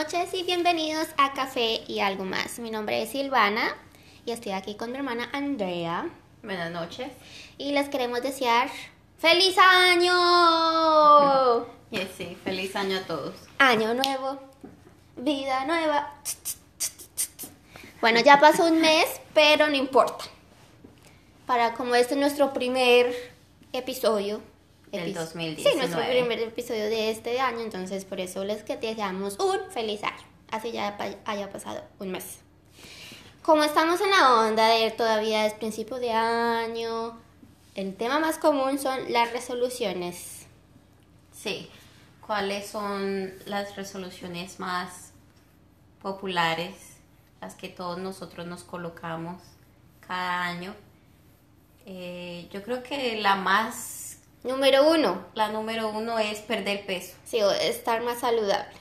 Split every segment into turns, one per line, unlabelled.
noches y bienvenidos a Café y algo más. Mi nombre es Silvana y estoy aquí con mi hermana Andrea.
Buenas noches.
Y les queremos desear ¡Feliz año!
Sí, feliz año a todos.
Año nuevo, vida nueva. Bueno, ya pasó un mes, pero no importa. Para como este es nuestro primer episodio.
Del
epi-
2019.
Sí, nuestro primer episodio de este año, entonces por eso les que deseamos un feliz año. Así ya haya pasado un mes. Como estamos en la onda de todavía es principio de año, el tema más común son las resoluciones.
Sí. ¿Cuáles son las resoluciones más populares, las que todos nosotros nos colocamos cada año? Eh, yo creo que la más,
Número uno,
la número uno es perder peso.
sí, o estar más saludable.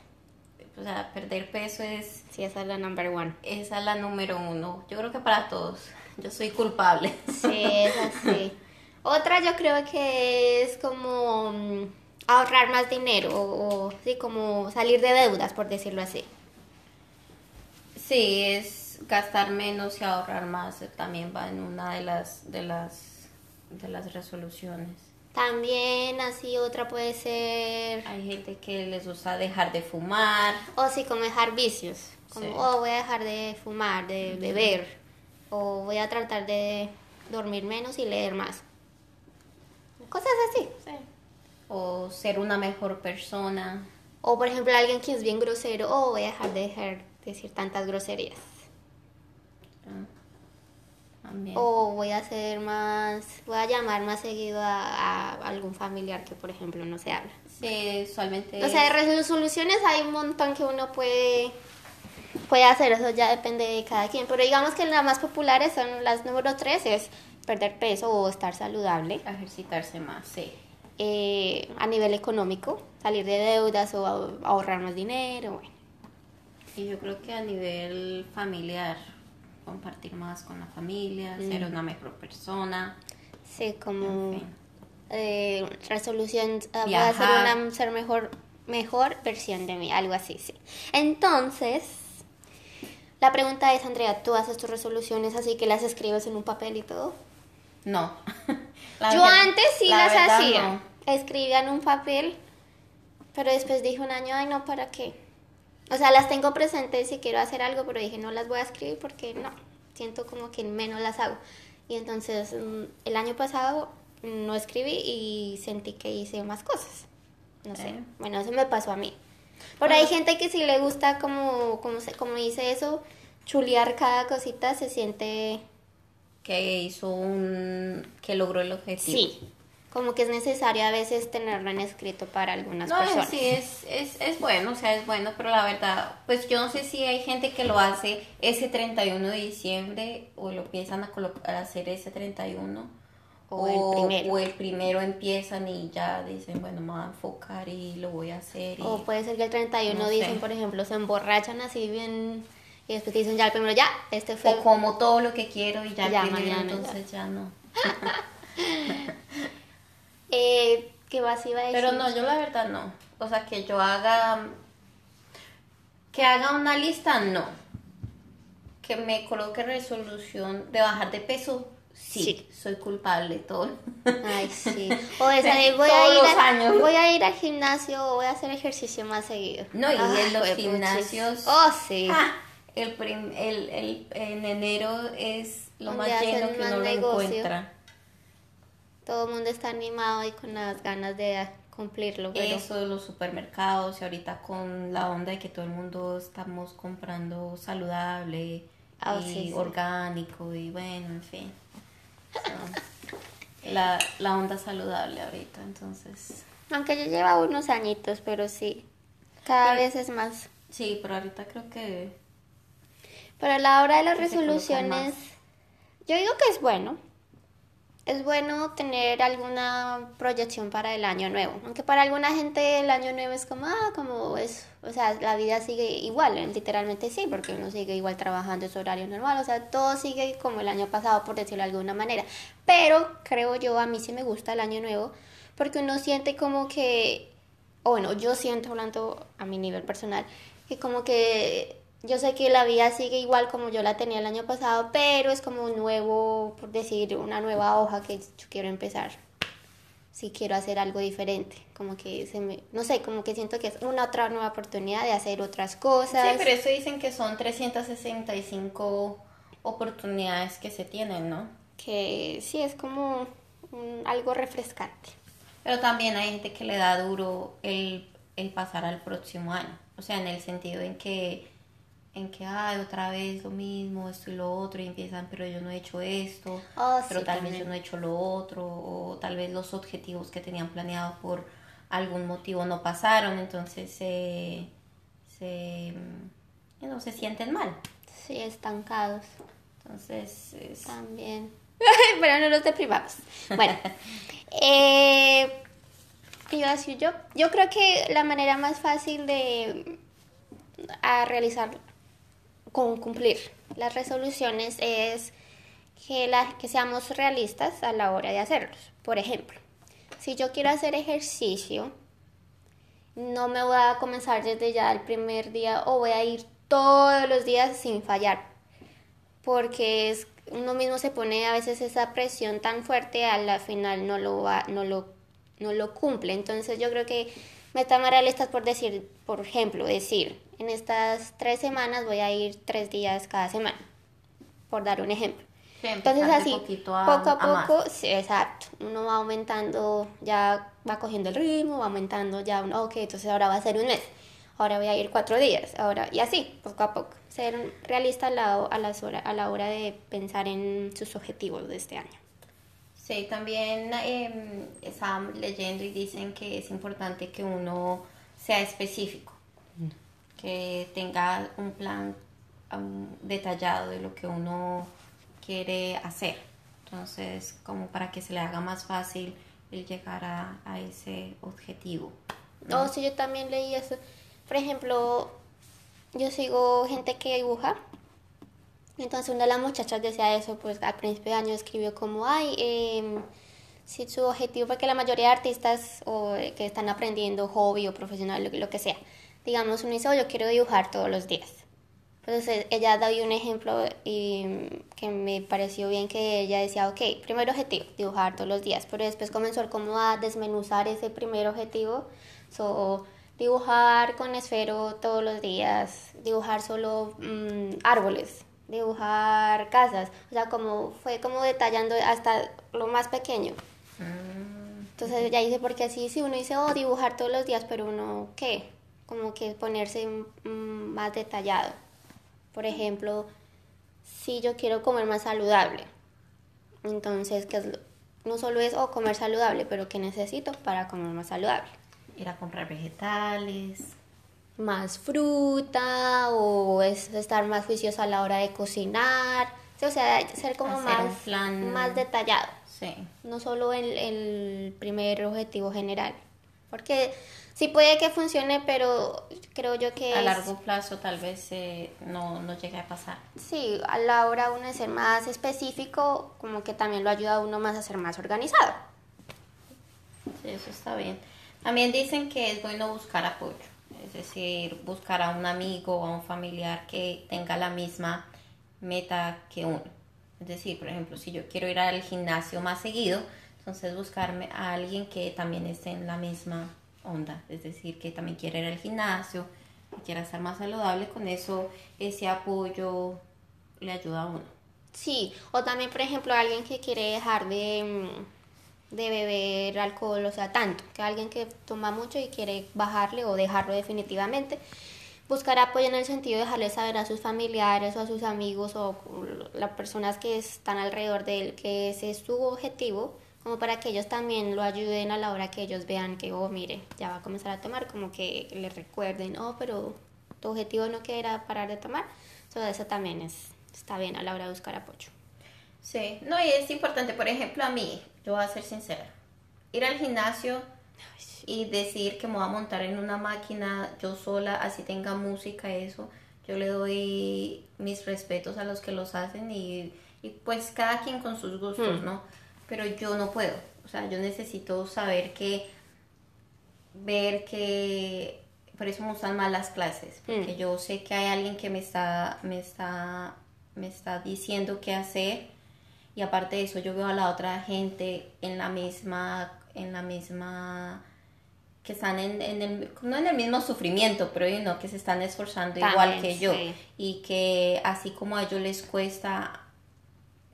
O sea, perder peso es,
Sí, esa es la number one.
esa es la número uno. Yo creo que para todos. Yo soy culpable.
Sí, es así. Otra yo creo que es como mm, ahorrar más dinero o, o, sí, como salir de deudas, por decirlo así.
Sí, es gastar menos y ahorrar más. eh, También va en una de las de las de las resoluciones.
También así otra puede ser,
Hay gente que les gusta dejar de fumar.
o sí, como dejar vicios. Como,
Sí.
oh, voy a dejar de fumar, de beber, o voy a tratar de dormir menos y leer más. Cosas así.
O ser una mejor persona.
O por ejemplo alguien que es bien grosero, oh, voy a dejar de dejar de decir tantas groserías.
Ah, También.
O voy a hacer más, voy a llamar más seguido a, a algún familiar que por ejemplo no se habla.
Sí, usualmente.
O sea, de resoluciones hay un montón que uno puede, puede hacer, eso ya depende de cada quien. Pero digamos que las más populares son las número tres, es perder peso o estar saludable.
ejercitarse más, sí.
Eh, a nivel económico, salir de deudas o ahorrar más dinero. Bueno.
Y yo creo que a nivel familiar, compartir más con la familia, ser una mejor persona.
Sí, como
En fin.
eh, resolución, ah, voy a hacer
Viajar.
una ser mejor, mejor versión de mí, algo así, sí. Entonces, la pregunta es, Andrea, ¿tú haces tus resoluciones así que las escribes en un papel y todo?
No. La
Yo antes sí
la
las hacía,
no.
escribía en un papel, pero después dije un año, ay no, ¿para qué? O sea, las tengo presentes si quiero hacer algo, pero dije, no las voy a escribir porque no, siento como que menos las hago. Y entonces mm, el año pasado no escribí y sentí que hice más cosas. No sé,
Eh.
bueno, eso me pasó a mí. Pero hay gente que sí le gusta como, como, como dice eso, chulear cada cosita, se siente
que hizo un que logró el objetivo.
Sí, como que es necesario a veces tenerlo en escrito para algunas
No,
personas.
sí, es, es, es bueno, o sea, es bueno, pero la verdad, pues yo no sé si hay gente que lo hace ese 31 de diciembre o lo empiezan a, colo- a hacer ese 31
O el primero.
o el primero empiezan y ya dicen, bueno, me voy a enfocar y lo voy a hacer. Y...
O puede ser que el 31
No sé.
dicen, por ejemplo, se emborrachan así bien y después dicen ya el primero, ya, este fue...
o como todo lo que quiero y ya, el
Ya,
primero,
mañana,
entonces ya, no.
Eh, ¿Qué vas iba a decir?
Pero no, yo la verdad no. O sea, que yo haga. Que haga una lista, no. Que me coloque resolución de bajar de peso, sí.
Sí.
Soy culpable, todo.
Ay, sí. O esa voy a, ir
los
a-
años.
voy a ir al gimnasio o voy a hacer ejercicio más seguido.
No, y en los gimnasios-
Oh, sí.
Ah, el, prim- el, el- en enero es lo más lleno que
más
uno lo encuentra.
Todo el mundo está animado y con las ganas de cumplirlo. Pero...
Eso de los supermercados y ahorita con la onda de que todo el mundo estamos comprando saludable
Ah,
y
sí, sí.
orgánico y bueno, en fin. So, la, la onda saludable ahorita, entonces.
Aunque yo lleva unos añitos, pero sí. Cada
Pero-
vez es más.
Sí, pero ahorita creo que
Pero a la hora de las resoluciones, yo digo que es bueno. Es bueno tener alguna proyección para el año nuevo. Aunque para alguna gente el año nuevo es como, ah, como es, o sea, la vida sigue igual, eh, literalmente sí, porque uno sigue igual trabajando en su horario normal, o sea, todo sigue como el año pasado, por decirlo de alguna manera. Pero creo yo, a mí sí me gusta el año nuevo, porque uno siente como que, o bueno, yo siento hablando a mi nivel personal, que como que yo sé que la vida sigue igual como yo la tenía el año pasado, pero es como un nuevo, por decir, una nueva hoja que yo quiero empezar. Si quiero hacer algo diferente, como que se me, no sé, como que siento que es una otra nueva oportunidad de hacer otras cosas.
Sí, pero eso dicen que son 365 oportunidades que se tienen, ¿no?
Que sí, es como un- algo refrescante.
Pero también hay gente que le da duro el, el pasar al próximo año. O sea, en el sentido en que, en que, ay, otra vez lo mismo, esto y lo otro, y empiezan, pero yo no he hecho esto,
Oh,
pero
sí,
tal vez
también.
yo no he hecho lo otro, o tal vez los objetivos que tenían planeado por algún motivo no pasaron, entonces se, se, no, se sienten mal.
Sí, estancados
Entonces, es-
también. Pero no nos deprimamos. Bueno, eh, ¿qué iba a decir yo? Yo creo que la manera más fácil de a realizar, con cumplir las resoluciones es que, la, que seamos realistas a la hora de hacerlos. Por ejemplo, si yo quiero hacer ejercicio, no me voy a comenzar desde ya el primer día o voy a ir todos los días sin fallar. Porque es, uno mismo se pone a veces esa presión tan fuerte, a la final no lo, va, no lo, no lo cumple. Entonces yo creo que metas más realistas por decir, por ejemplo, decir, en estas tres semanas voy a ir tres días cada semana, por dar un ejemplo.
Sí,
Entonces así,
a-
poco a
a
poco, sí, exacto, uno va aumentando, ya va cogiendo el ritmo, va aumentando ya, un, ok, entonces ahora va a ser un mes, ahora voy a ir cuatro días, ahora, y así, poco a poco, ser realista a la, a las hora, a la hora de pensar en sus objetivos de este año.
Sí, también eh, estaba leyendo y dicen que es importante que uno sea específico, que tenga un plan um, detallado de lo que uno quiere hacer. Entonces, como para que se le haga más fácil el llegar a, ese objetivo.
No, sí, yo también leí eso. Por ejemplo, yo sigo gente que dibuja. Entonces una de las muchachas decía eso, pues al principio de año escribió como, ay, em, si su objetivo, porque la mayoría de artistas o eh, que están aprendiendo hobby o profesional, lo que sea, digamos, uno dice, oh, yo quiero dibujar todos los días. Entonces ella dio un ejemplo y mm, que me pareció bien que ella decía, ok, primer objetivo, dibujar todos los días, pero después comenzó como a desmenuzar ese primer objetivo, so, dibujar con esfero todos los días, dibujar solo mm, árboles, dibujar casas, o sea, como fue como detallando hasta lo más pequeño. Entonces ella dice, porque así si uno dice, oh, dibujar todos los días, pero uno, ¿qué? Como que ponerse más detallado. Por ejemplo, si yo quiero comer más saludable, entonces, ¿qué es lo- no solo es, oh, comer saludable, pero ¿qué necesito para comer más saludable?
Ir a comprar vegetales.
Más fruta o es estar más juicioso a la hora de cocinar. O sea, ser como
Hacer
más,
plan.
más detallado.
Sí.
no solo el, el primer objetivo general. Porque sí puede que funcione, pero creo yo que
A
es-
largo plazo tal vez eh, no, no llegue a pasar.
sí, a la hora uno de ser más específico, como que también lo ayuda a uno más a ser más organizado.
Sí, eso está bien. También dicen que es bueno buscar apoyo, es decir, buscar a un amigo o a un familiar que tenga la misma meta que uno. Es decir, por ejemplo, si yo quiero ir al gimnasio más seguido, entonces buscarme a alguien que también esté en la misma onda, es decir, que también quiera ir al gimnasio, que quiera estar más saludable, con eso ese apoyo le ayuda a uno.
Sí, o también, por ejemplo, alguien que quiere dejar de, mm, de beber alcohol, o sea, tanto, que alguien que toma mucho y quiere bajarle o dejarlo definitivamente, buscar apoyo en el sentido de dejarle saber a sus familiares o a sus amigos o las personas que están alrededor de él que ese es su objetivo, como para que ellos también lo ayuden a la hora que ellos vean que, oh, mire, ya va a comenzar a tomar, como que le recuerden, oh, pero tu objetivo no que era parar de tomar, so, eso también es, está bien a la hora de buscar apoyo.
Sí, no, y es importante, por ejemplo, a mí, yo voy a ser sincera, ir al gimnasio y decir que me voy a montar en una máquina yo sola, así tenga música, eso, yo le doy mis respetos a los que los hacen y, y pues cada quien con sus gustos,
Hmm.
¿no? Pero yo no puedo, o sea, yo necesito saber que, ver que por eso me gustan más las clases, porque
Mm.
yo sé que hay alguien que me está, me está, me está diciendo qué hacer y aparte de eso yo veo a la otra gente en la misma, en la misma, que están en, en el, no en el mismo sufrimiento, pero you know, que se están esforzando igual que yo
sí.
y que así como a ellos les cuesta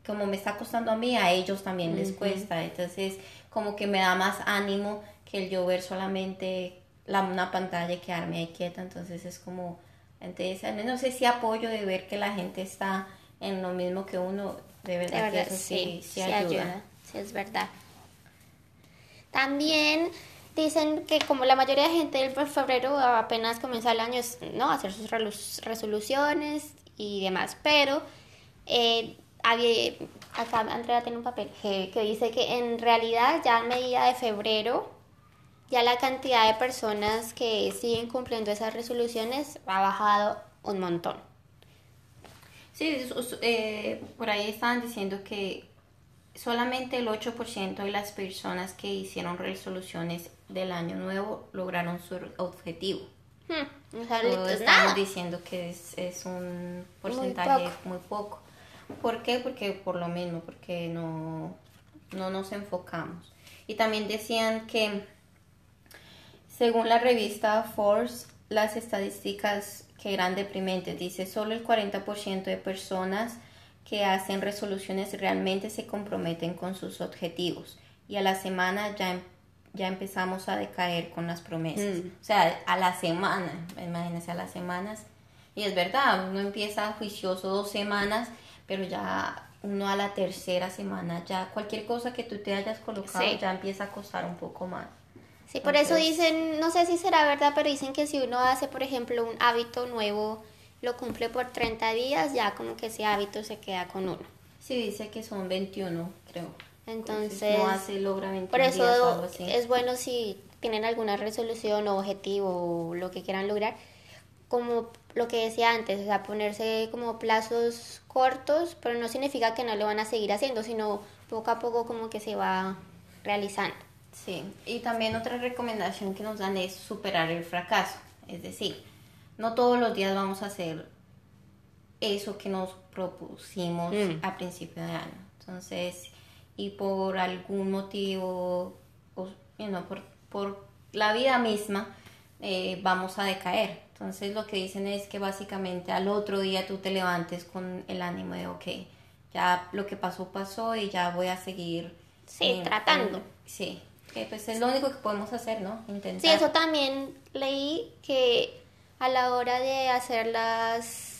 como me está costando a mí, a ellos también les cuesta. Entonces, como que me da más ánimo que el yo ver solamente la, una pantalla y quedarme ahí quieta. Entonces, es como, entonces, al menos ese apoyo de ver que la gente está en lo mismo que uno, de verdad,
De verdad,
que eso
sí,
sí, sí
sí
ayuda.
ayuda. Sí, es verdad. También dicen que como la mayoría de gente en febrero apenas comienza el año, ¿no? Hacer sus resoluciones y demás. Pero eh, había- acá Andrea tiene un papel que, dice que en realidad ya a medida de febrero ya la cantidad de personas que siguen cumpliendo esas resoluciones ha bajado un montón.
Sí, eh, por ahí estaban diciendo que solamente el 8% de las personas que hicieron resoluciones del año nuevo lograron su objetivo.
Hmm,
estamos
nada.
diciendo que es, es un porcentaje muy poco. ¿Por qué? Porque por lo mismo, porque no, no nos enfocamos. Y también decían que, según la revista Force, las estadísticas que eran deprimentes, dice, solo el 40% de personas que hacen resoluciones realmente se comprometen con sus objetivos. Y a la semana ya, em- ya empezamos a decaer con las promesas.
Mm.
O sea, a la semana, imagínense, a las semanas. Y es verdad, uno empieza juicioso dos semanas, pero ya uno a la tercera semana, ya cualquier cosa que tú te hayas colocado
Sí.
ya empieza a costar un poco más.
Sí, por eso
Entonces-
dicen, no sé si será verdad, pero dicen que si uno hace, por ejemplo, un hábito nuevo, lo cumple por 30 días, ya como que ese hábito se queda con uno.
Sí, dice que son 21, creo.
Entonces,
no hace, logra 21
por
días o algo
eso
así.
es bueno si tienen alguna resolución o objetivo o lo que quieran lograr, como lo que decía antes, o sea, ponerse como plazos cortos, pero no significa que no lo van a seguir haciendo, sino poco a poco como que se va realizando.
Sí, y también otra recomendación que nos dan es superar el fracaso. Es decir, no todos los días vamos a hacer eso que nos propusimos
Mm.
a principio de año. Entonces, y por algún motivo, o, you know, por, por la vida misma, eh, vamos a decaer. Entonces, lo que dicen es que básicamente al otro día tú te levantes con el ánimo de, ok, ya lo que pasó, pasó y ya voy a seguir.
Sí,
en-
tratando.
en- sí, que pues es lo único que podemos hacer, ¿no? Intentar.
Sí, eso también leí que a la hora de hacer las...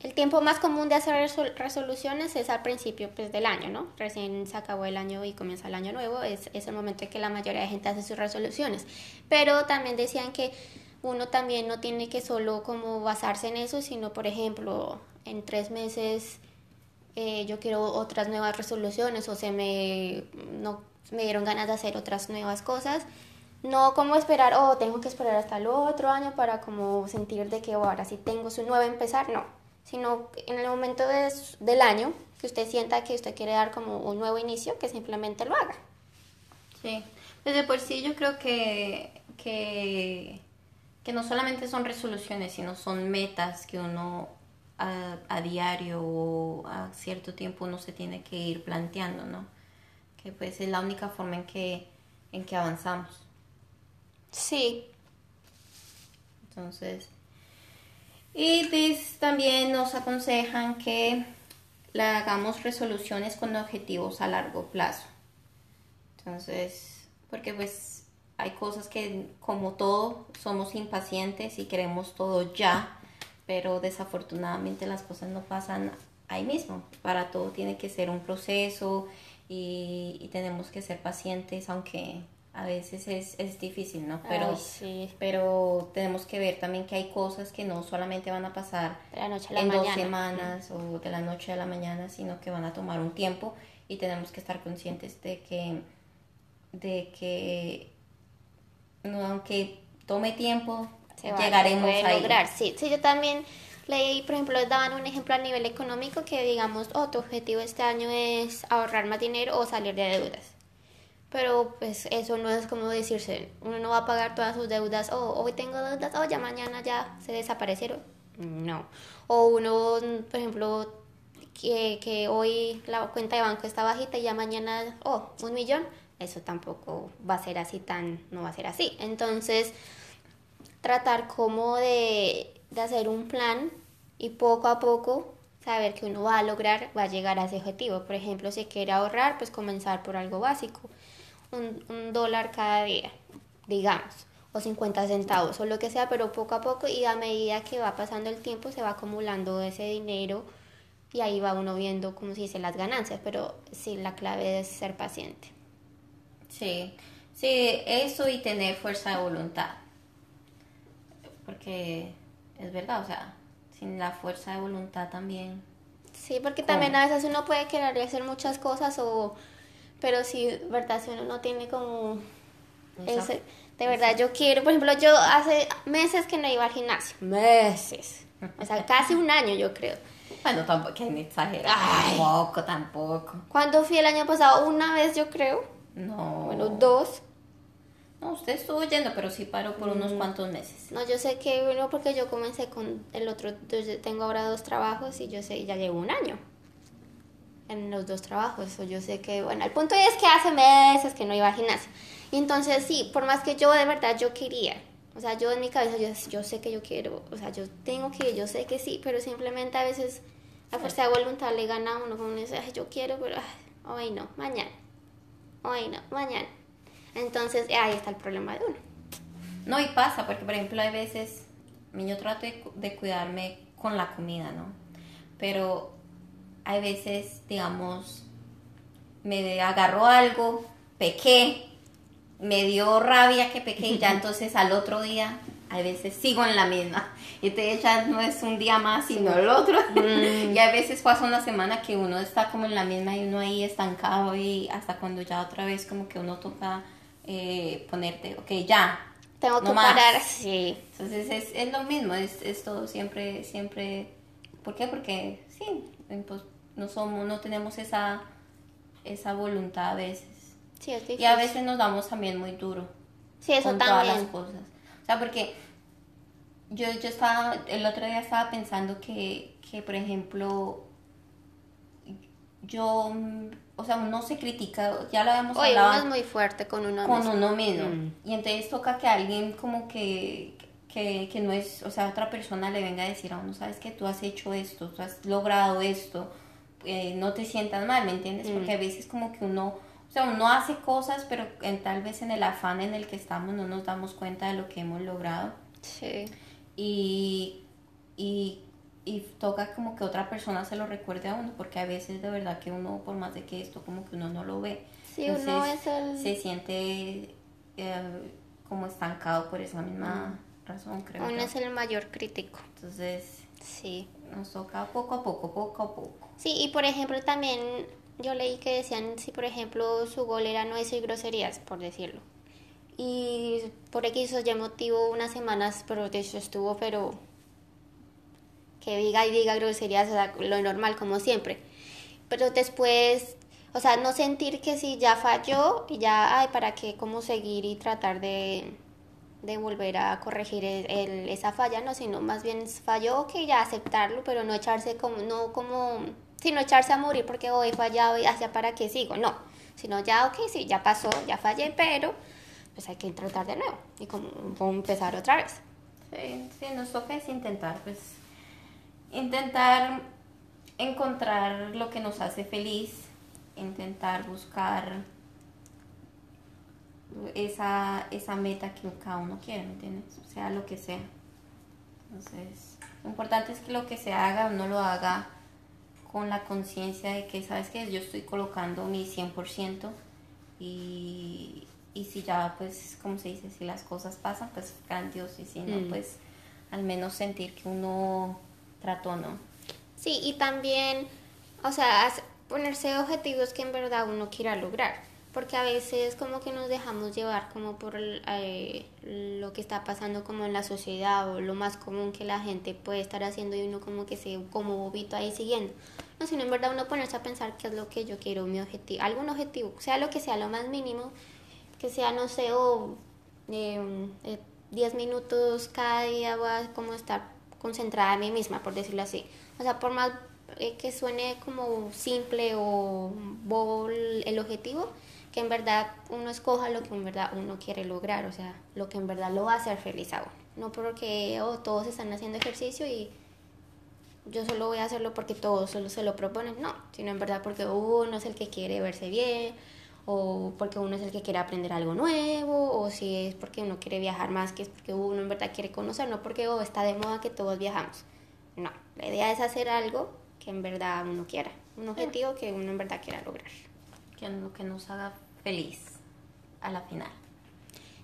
El tiempo más común de hacer resol- resoluciones es al principio pues, del año, ¿no? Recién se acabó el año y comienza el año nuevo, es, es el momento en que la mayoría de gente hace sus resoluciones. Pero también decían que uno también no tiene que solo como basarse en eso, sino por ejemplo, en tres meses eh, yo quiero otras nuevas resoluciones o se me, no, me dieron ganas de hacer otras nuevas cosas. No como esperar, oh, tengo que esperar hasta el otro año para como sentir de que oh, ahora sí tengo su nuevo empezar, no. Sino en el momento de del año que usted sienta que usted quiere dar como un nuevo inicio, que simplemente lo haga.
Sí, desde por sí yo creo que, que, que no solamente son resoluciones, sino son metas que uno a, a diario o a cierto tiempo uno se tiene que ir planteando, ¿no? Que pues es la única forma en que, en que avanzamos.
Sí,
Entonces, y dis- también nos aconsejan que hagamos resoluciones con objetivos a largo plazo. Entonces, porque pues hay cosas que como todo somos impacientes y queremos todo ya, pero desafortunadamente las cosas no pasan ahí mismo. Para todo tiene que ser un proceso y, y tenemos que ser pacientes, aunque a veces es, es difícil, ¿no? Pero,
Ay, sí.
pero tenemos que ver también que hay cosas que no solamente van a pasar
de la noche a la
en
mañana.
dos semanas o de la noche a la mañana, sino que van a tomar un tiempo y tenemos que estar conscientes de que, de que no, aunque tome tiempo,
se
llegaremos
puede
ahí.
lograr. Sí, sí, yo también leí, por ejemplo, daban un ejemplo a nivel económico que digamos, oh, tu objetivo este año es ahorrar más dinero o salir de deudas. Pero pues eso no es como decirse, uno no va a pagar todas sus deudas, oh, hoy tengo deudas, oh, ya mañana ya se desaparecieron. No. O uno, por ejemplo, que, que hoy la cuenta de banco está bajita y ya mañana, oh, un millón, eso tampoco va a ser así tan, no va a ser así. Entonces, tratar como de, de hacer un plan y poco a poco saber que uno va a lograr, va a llegar a ese objetivo. Por ejemplo, si quiere ahorrar, pues comenzar por algo básico un, dólar cada día, digamos, o 50 centavos, o lo que sea, pero poco a poco y a medida que va pasando el tiempo se va acumulando ese dinero y ahí va uno viendo, como se dice, las ganancias, pero sí, la clave es ser paciente.
Sí, sí, eso y tener fuerza de voluntad, porque es verdad, o sea, sin la fuerza de voluntad también.
Sí, porque también a veces uno puede querer hacer muchas cosas o pero sí, verdad, si uno no tiene como ese, de verdad yo quiero, por ejemplo, yo hace meses que no iba al gimnasio, meses, o sea, casi un año yo creo.
Bueno, tampoco, que ni exagerar, tampoco, tampoco.
¿Cuándo fui el año pasado? Una vez yo creo.
No.
Bueno, dos.
No, usted estuvo yendo, pero sí paró por unos mm. cuantos meses.
No, yo sé que, bueno, porque yo comencé con el otro, tengo ahora dos trabajos y yo sé, ya llevo un año en los dos trabajos. O yo sé que, bueno, el punto es que hace meses que no iba al gimnasio. Y entonces sí, por más que yo de verdad yo quería, o sea, yo en mi cabeza yo, yo sé que yo quiero, o sea, yo tengo que, yo sé que sí, pero simplemente a veces la fuerza de voluntad le gana a uno como dice, ay, yo quiero, pero hoy no, mañana, hoy no, mañana. Entonces ahí está el problema de uno.
No, y pasa, porque por ejemplo hay veces, yo trato de cuidarme con la comida, ¿no? Pero hay veces, digamos, me agarró algo, pequé, me dio rabia que pequé y ya entonces al otro día, a veces sigo en la misma. Y entonces ya no es un día más, sino el otro. Mm. y a veces pasa una semana que uno está como en la misma y uno ahí estancado y hasta cuando ya otra vez como que uno toca eh, ponerte, ok, ya.
Tengo que parar, sí.
Entonces es, es lo mismo, es, es todo siempre, siempre... ¿Por qué? Porque sí, pues, no somos, no tenemos esa, esa voluntad a veces.
Sí, es
y a veces nos damos también muy duro.
Sí, eso
con
también.
todas las cosas. Sea, porque yo, yo estaba, el otro día estaba pensando que, que, por ejemplo, yo, o sea, uno se critica, ya lo habíamos
Oye,
hablado.
uno es muy fuerte con uno
con
mismo.
uno mismo. Mm. Y entonces toca que alguien como que, que, que, no es, o sea, otra persona le venga a decir a uno, sabes que tú has hecho esto, tú has logrado esto, eh, no te sientas mal, ¿me entiendes? Mm. Porque a veces como que uno, o sea, uno hace cosas, pero en, tal vez en el afán en el que estamos no nos damos cuenta de lo que hemos logrado.
Sí.
Y, y, y toca como que otra persona se lo recuerde a uno, porque a veces de verdad que uno, por más de que esto, como que uno no lo ve.
Sí, uno es el...
Se siente eh, como estancado por esa misma mm. razón, creo.
Uno es el mayor crítico.
Entonces,
sí.
Nos toca poco a poco, poco a poco.
Sí, y por ejemplo también yo leí que decían si por ejemplo su gol era no decir groserías, por decirlo. Y por X o Y motivo unas semanas, pero hecho estuvo, pero que diga y diga groserías, o sea, lo normal como siempre. Pero después, o sea, no sentir que si ya falló ya, ay, ¿para qué? ¿Cómo seguir y tratar de, de volver a corregir el, esa falla? No, sino más bien falló, que ya aceptarlo, pero no echarse como, no como sino echarse a morir porque hoy he fallado y hacia para qué sigo, no, sino ya, ok, sí, ya pasó, ya fallé, pero pues hay que tratar de nuevo y como, empezar otra vez.
Sí, sí, nos toca es intentar, pues, intentar encontrar lo que nos hace feliz, intentar buscar esa, esa meta que cada uno quiere, ¿me entiendes? Sea lo que sea. Entonces, lo importante es que lo que se haga uno lo haga con la conciencia de que, ¿sabes qué? Yo estoy colocando mi 100% y, y si ya, pues, como se dice, si las cosas pasan, pues grandioso y si no, mm. pues al menos sentir que uno trató, ¿no?
Sí, y también, o sea, ponerse objetivos que en verdad uno quiera lograr. Porque a veces como que nos dejamos llevar como por eh, lo que está pasando como en la sociedad o lo más común que la gente puede estar haciendo y uno como que se como bobito ahí siguiendo. No, sino en verdad uno ponerse a pensar qué es lo que yo quiero, mi objetivo, algún objetivo, sea lo que sea, lo más mínimo, que sea, no sé, o 10 em, eh, minutos cada día voy a como estar concentrada en mí misma, por decirlo así. O sea, por más eh, que suene como simple o bobo el objetivo, que en verdad uno escoja lo que en verdad uno quiere lograr, o sea, lo que en verdad lo va a hacer feliz a uno. No porque oh, todos están haciendo ejercicio y yo solo voy a hacerlo porque todos solo se lo proponen, no, sino en verdad porque uno es el que quiere verse bien, o porque uno es el que quiere aprender algo nuevo, o si es porque uno quiere viajar más, que es porque uno en verdad quiere conocer, no porque oh, está de moda que todos viajamos. No, la idea es hacer algo que en verdad uno quiera, un objetivo que uno en verdad quiera lograr
que, que nos haga feliz a la final.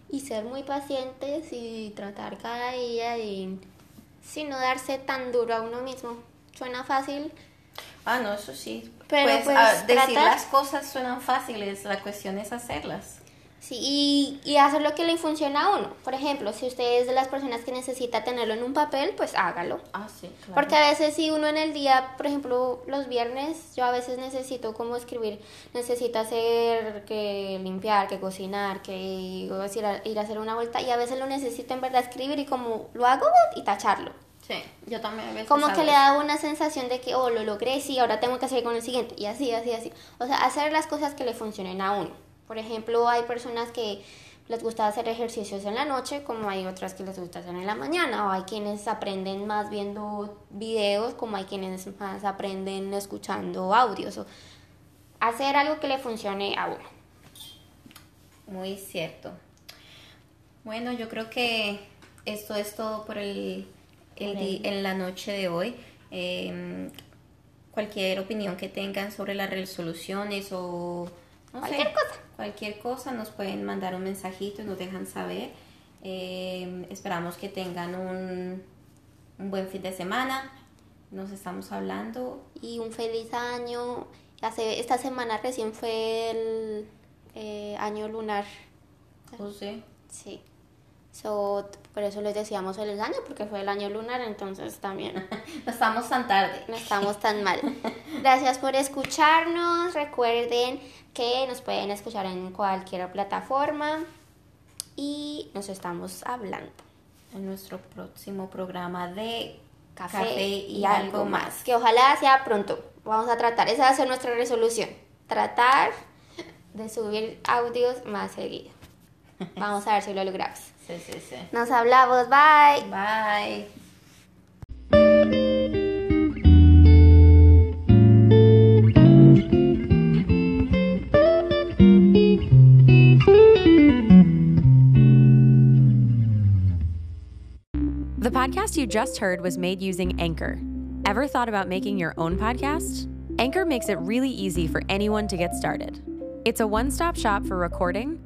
Y ser muy pacientes y tratar cada día y sin no darse tan duro a uno mismo. Suena fácil.
Ah, no, eso sí. Pero pues, pues ah, decir las cosas suenan fáciles, la cuestión es hacerlas.
Sí, y, y, hacer lo que le funciona a uno. Por ejemplo, si usted es de las personas que necesita tenerlo en un papel, pues hágalo.
Ah, sí, claro.
Porque a veces si uno en el día, por ejemplo, los viernes, yo a veces necesito como escribir, necesito hacer que limpiar, que cocinar, que ir a, ir a hacer una vuelta, y a veces lo necesito en verdad escribir y como lo hago y tacharlo.
Sí, yo también a veces
Como que le da una sensación de que, oh, lo logré, sí, ahora tengo que hacer con el siguiente, y así, así, así. O sea, hacer las cosas que le funcionen a uno. Por ejemplo, hay personas que les gusta hacer ejercicios en la noche, como hay otras que les gusta hacer en la mañana, o hay quienes aprenden más viendo videos, como hay quienes más aprenden escuchando audios. O hacer algo que le funcione a uno.
Muy cierto. Bueno, yo creo que esto es todo por el, en la noche de hoy. Em, cualquier opinión que tengan sobre las resoluciones o
cualquier cosa.
Cualquier cosa nos pueden mandar un mensajito y nos dejan saber. Eh, esperamos que tengan un, un buen fin de semana. Nos estamos hablando.
Y un feliz año. Hace, esta semana recién fue el eh, año lunar.
¿Oh, sí?
Sí. So, por eso les decíamos feliz año, porque fue el año lunar, entonces también.
no estamos tan tarde.
No estamos tan mal. Gracias por escucharnos. Recuerden que nos pueden escuchar en cualquier plataforma y nos estamos hablando
en nuestro próximo programa de café, y, algo más.
Que ojalá sea pronto. Vamos a tratar, esa va a ser nuestra resolución. Tratar de subir audios más seguido. Vamos a ver si lo logramos.
Sí, sí, sí.
Nos hablamos. Bye.
Bye.
The podcast you just heard was made using Anchor. Ever thought about making your own podcast? Anchor makes it really easy for anyone to get started. It's a one stop shop for recording,